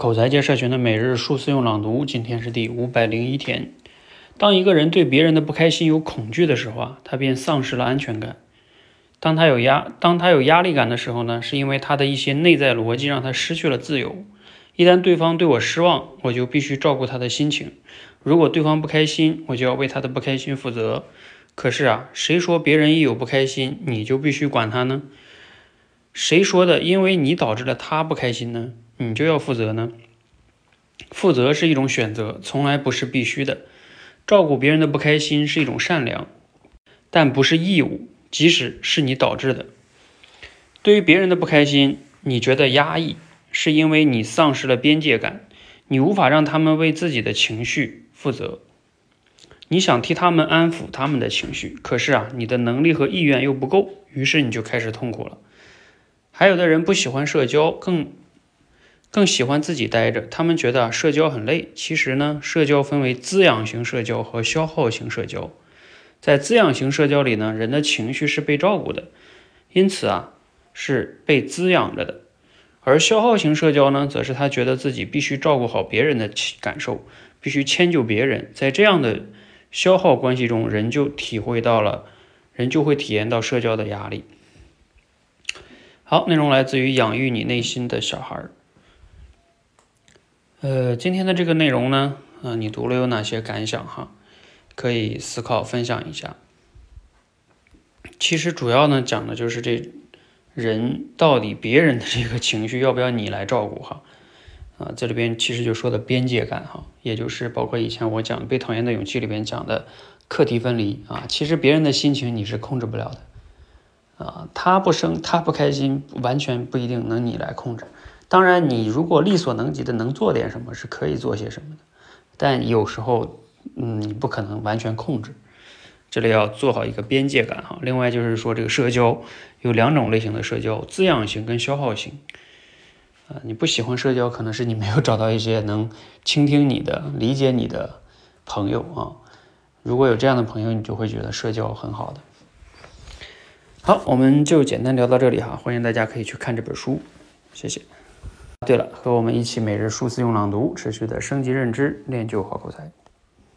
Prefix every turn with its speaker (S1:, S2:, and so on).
S1: 口才界社群的每日数字用朗读，今天是第五百零一天。当一个人对别人的不开心有恐惧的时候啊，他便丧失了安全感。当他有压，当他有压力感的时候呢，是因为他的一些内在逻辑让他失去了自由。一旦对方对我失望，我就必须照顾他的心情；如果对方不开心，我就要为他的不开心负责。可是啊，谁说别人一有不开心你就必须管他呢？谁说的？因为你导致了他不开心呢？你就要负责呢？负责是一种选择，从来不是必须的。照顾别人的不开心是一种善良，但不是义务，即使是你导致的。对于别人的不开心，你觉得压抑，是因为你丧失了边界感，你无法让他们为自己的情绪负责。你想替他们安抚他们的情绪，可是啊，你的能力和意愿又不够，于是你就开始痛苦了。还有的人不喜欢社交，更。更喜欢自己待着，他们觉得社交很累。其实呢，社交分为滋养型社交和消耗型社交。在滋养型社交里呢，人的情绪是被照顾的，因此啊是被滋养着的。而消耗型社交呢，则是他觉得自己必须照顾好别人的感受，必须迁就别人。在这样的消耗关系中，人就体会到了，人就会体验到社交的压力。好，内容来自于养育你内心的小孩儿。呃，今天的这个内容呢，啊，你读了有哪些感想哈？可以思考分享一下。其实主要呢讲的就是这人到底别人的这个情绪要不要你来照顾哈？啊，这里边其实就说的边界感哈，也就是包括以前我讲《被讨厌的勇气》里边讲的课题分离啊。其实别人的心情你是控制不了的啊，他不生他不开心，完全不一定能你来控制。当然，你如果力所能及的能做点什么，是可以做些什么的。但有时候，嗯，你不可能完全控制。这里要做好一个边界感哈。另外就是说，这个社交有两种类型的社交：滋养型跟消耗型。啊，你不喜欢社交，可能是你没有找到一些能倾听你的、理解你的朋友啊。如果有这样的朋友，你就会觉得社交很好的。好，我们就简单聊到这里哈。欢迎大家可以去看这本书，谢谢。对了，和我们一起每日数字用朗读，持续的升级认知，练就好口才。